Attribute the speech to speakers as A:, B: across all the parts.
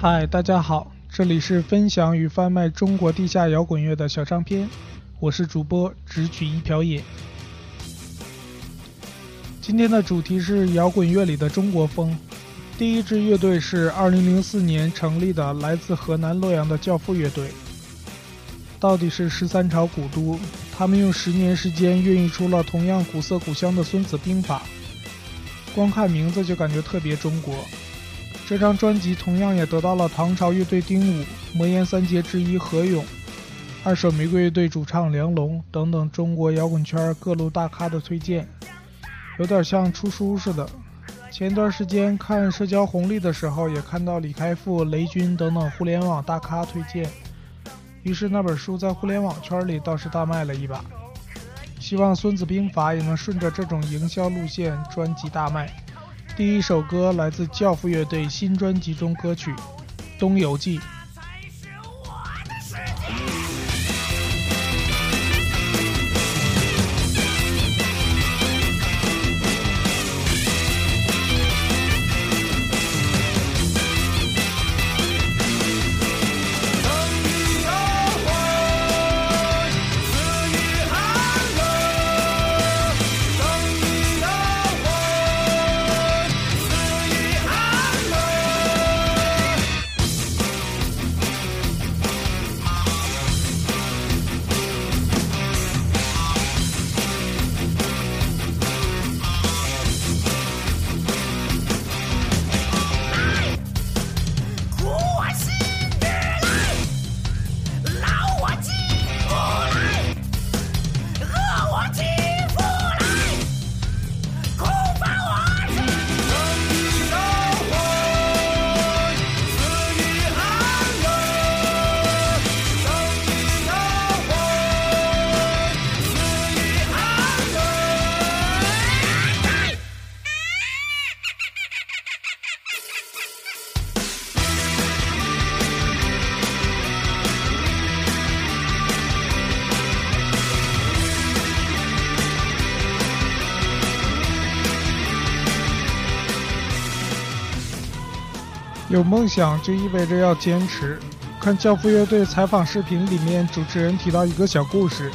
A: 嗨，大家好，这里是分享与贩卖中国地下摇滚乐的小唱片，我是主播只取一瓢饮。今天的主题是摇滚乐里的中国风。第一支乐队是2004年成立的，来自河南洛阳的教父乐队。到底是十三朝古都，他们用十年时间孕育出了同样古色古香的《孙子兵法》，光看名字就感觉特别中国。这张专辑同样也得到了唐朝乐队丁武、魔岩三杰之一何勇、二手玫瑰乐队主唱梁龙等等中国摇滚圈各路大咖的推荐，有点像出书似的。前段时间看社交红利的时候，也看到李开复、雷军等等互联网大咖推荐，于是那本书在互联网圈里倒是大卖了一把。希望《孙子兵法》也能顺着这种营销路线，专辑大卖。第一首歌来自教父乐队新专辑中歌曲《东游记》。有梦想就意味着要坚持。看教父乐队采访视频里面，主持人提到一个小故事：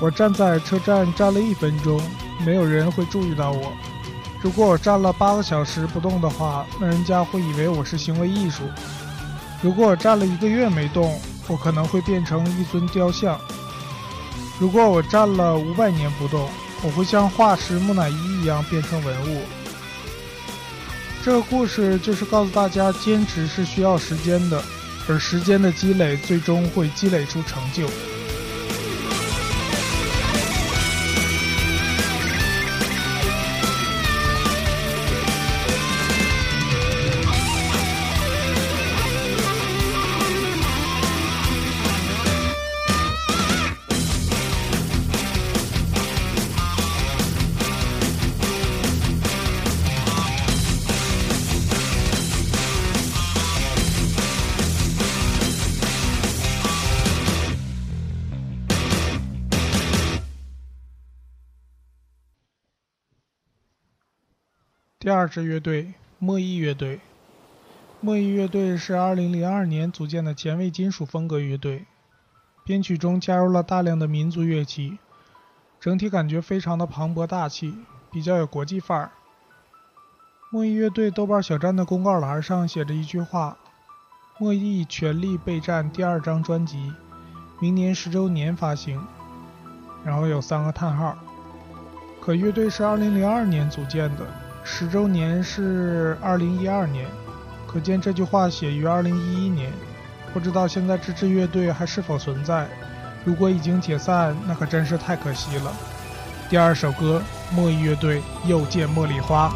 A: 我站在车站站了一分钟，没有人会注意到我；如果我站了八个小时不动的话，那人家会以为我是行为艺术；如果我站了一个月没动，我可能会变成一尊雕像；如果我站了五百年不动，我会像化石木乃伊一样变成文物。这个故事就是告诉大家，坚持是需要时间的，而时间的积累最终会积累出成就。第二支乐队莫弈乐队，莫弈乐队是2002年组建的前卫金属风格乐队，编曲中加入了大量的民族乐器，整体感觉非常的磅礴大气，比较有国际范儿。莫弈乐队豆瓣小站的公告栏上写着一句话：“莫弈全力备战第二张专辑，明年十周年发行。”然后有三个叹号。可乐队是2002年组建的。十周年是二零一二年，可见这句话写于二零一一年。不知道现在这支乐队还是否存在？如果已经解散，那可真是太可惜了。第二首歌，莫弈乐队又见茉莉花。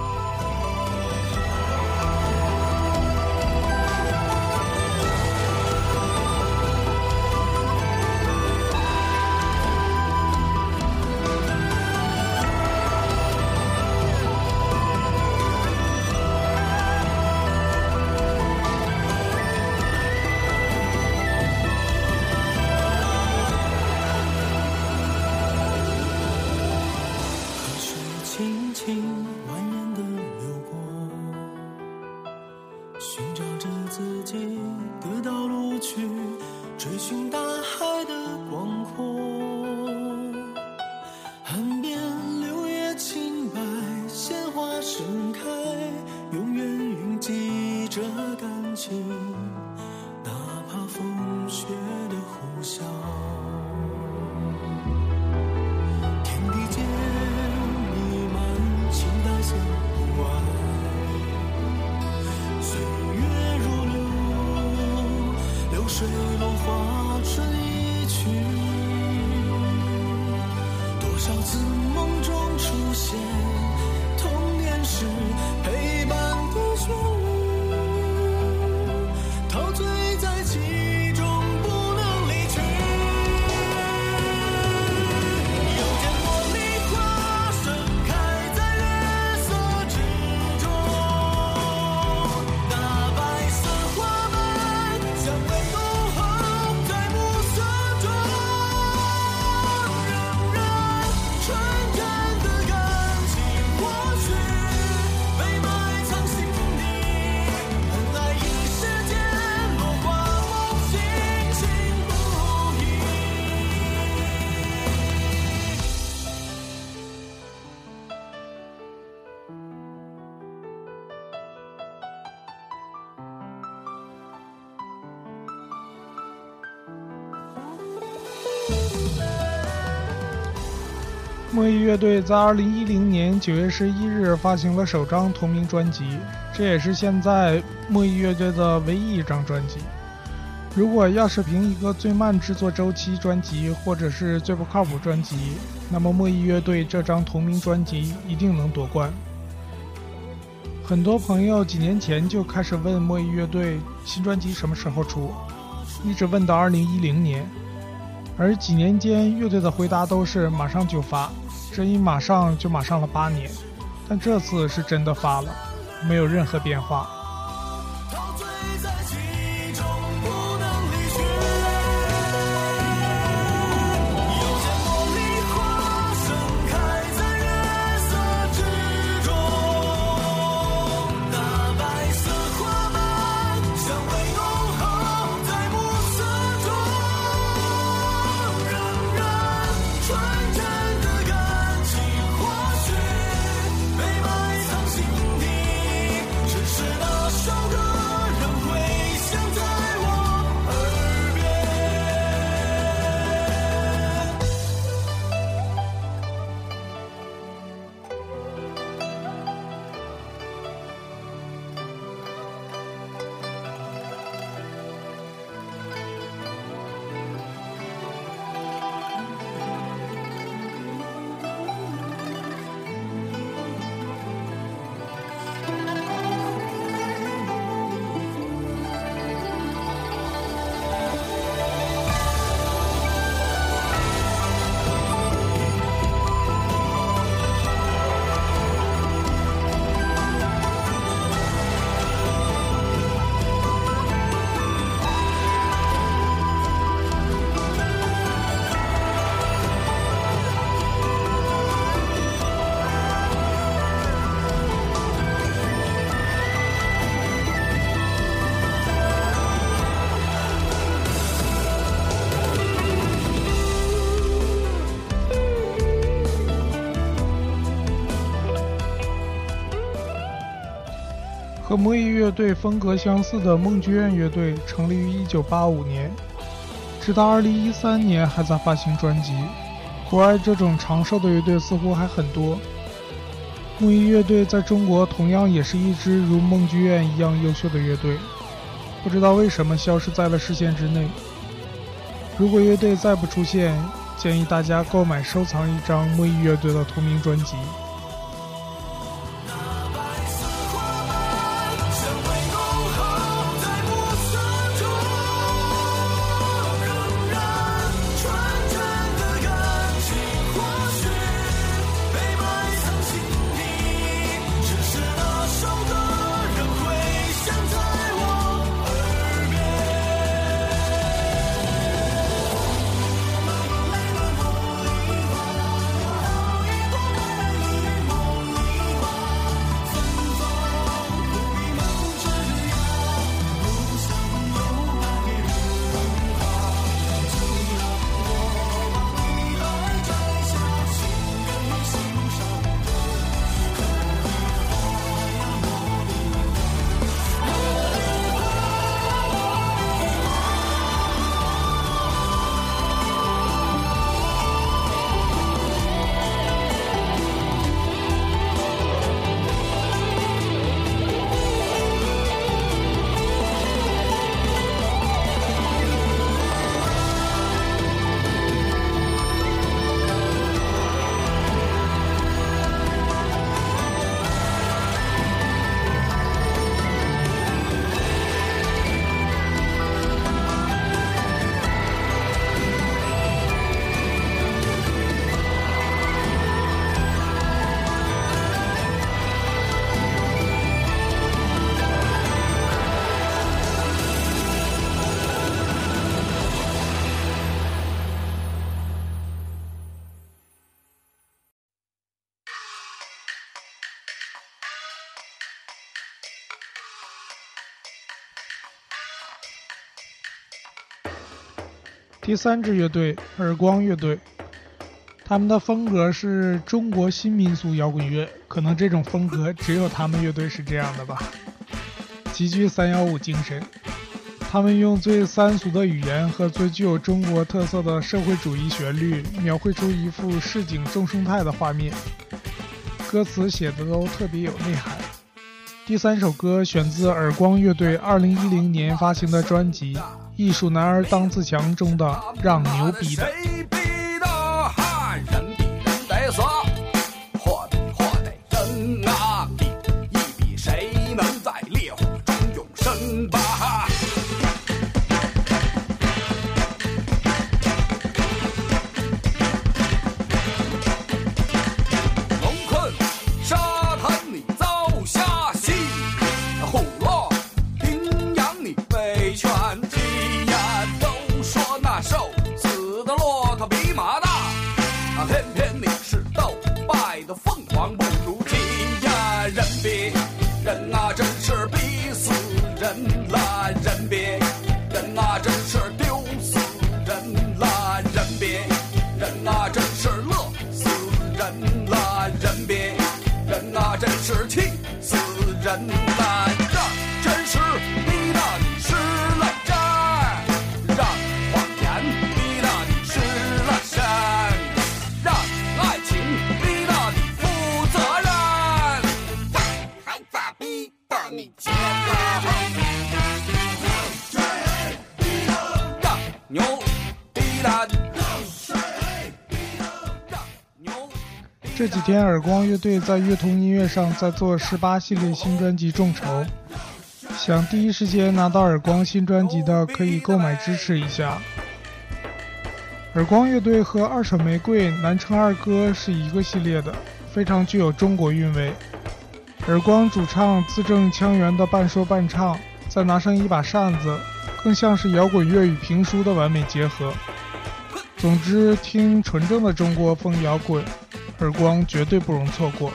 B: You. 少自梦中出现，童年时陪伴的旋律，陶醉。
A: 墨忆乐队在2010年9月11日发行了首张同名专辑，这也是现在墨忆乐队的唯一一张专辑。如果要是评一个最慢制作周期专辑，或者是最不靠谱专辑，那么墨忆乐队这张同名专辑一定能夺冠。很多朋友几年前就开始问墨忆乐队新专辑什么时候出，一直问到2010年。而几年间，乐队的回答都是马上就发，这一马上就马上了八年，但这次是真的发了，没有任何变化。和魔忆乐队风格相似的梦剧院乐队成立于1985年，直到2013年还在发行专辑。国外这种长寿的乐队似乎还很多。梦忆乐队在中国同样也是一支如梦剧院一样优秀的乐队，不知道为什么消失在了视线之内。如果乐队再不出现，建议大家购买收藏一张梦忆乐队的同名专辑。
C: 第三支乐队耳光乐队，他们的风格是中国新民俗摇滚乐，可能这种风格只有他们乐队是这样的吧，极具三幺五精神。他们用最三俗的语言和最具有中国特色的社会主义旋律，描绘出一幅市井众生态的画面，歌词写的都特别有内涵。第三首歌选自耳光乐队2010年发行的专辑《艺术男儿当自强》中的《让牛逼的》。凤凰这几天，耳光乐队在乐童音乐上在做十八系列新专辑众筹，想第一时间拿到耳光新专辑的可以购买支持一下。耳光乐队和二手玫瑰、南城二哥是一个系列的，非常具有中国韵味。耳光主唱字正腔圆的半说半唱，再拿上一把扇子，更像是摇滚乐与评书的完美结合。总之，听纯正的中国风摇滚。耳光绝对不容错过。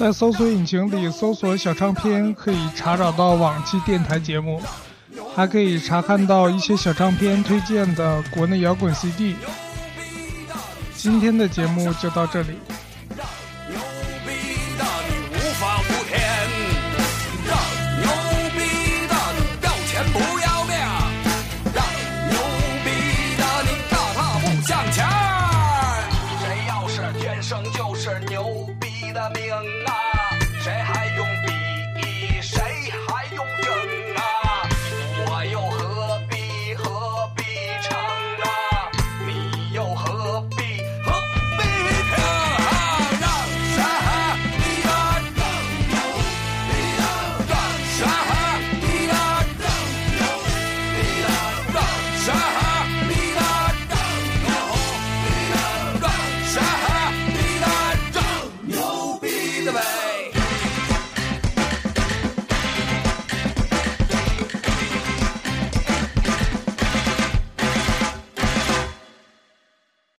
C: 在搜索引擎里搜索“小唱片”，可以查找到往期电台节目，还可以查看到一些小唱片推荐的国内摇滚 CD。今天的节目就到这里。
D: will be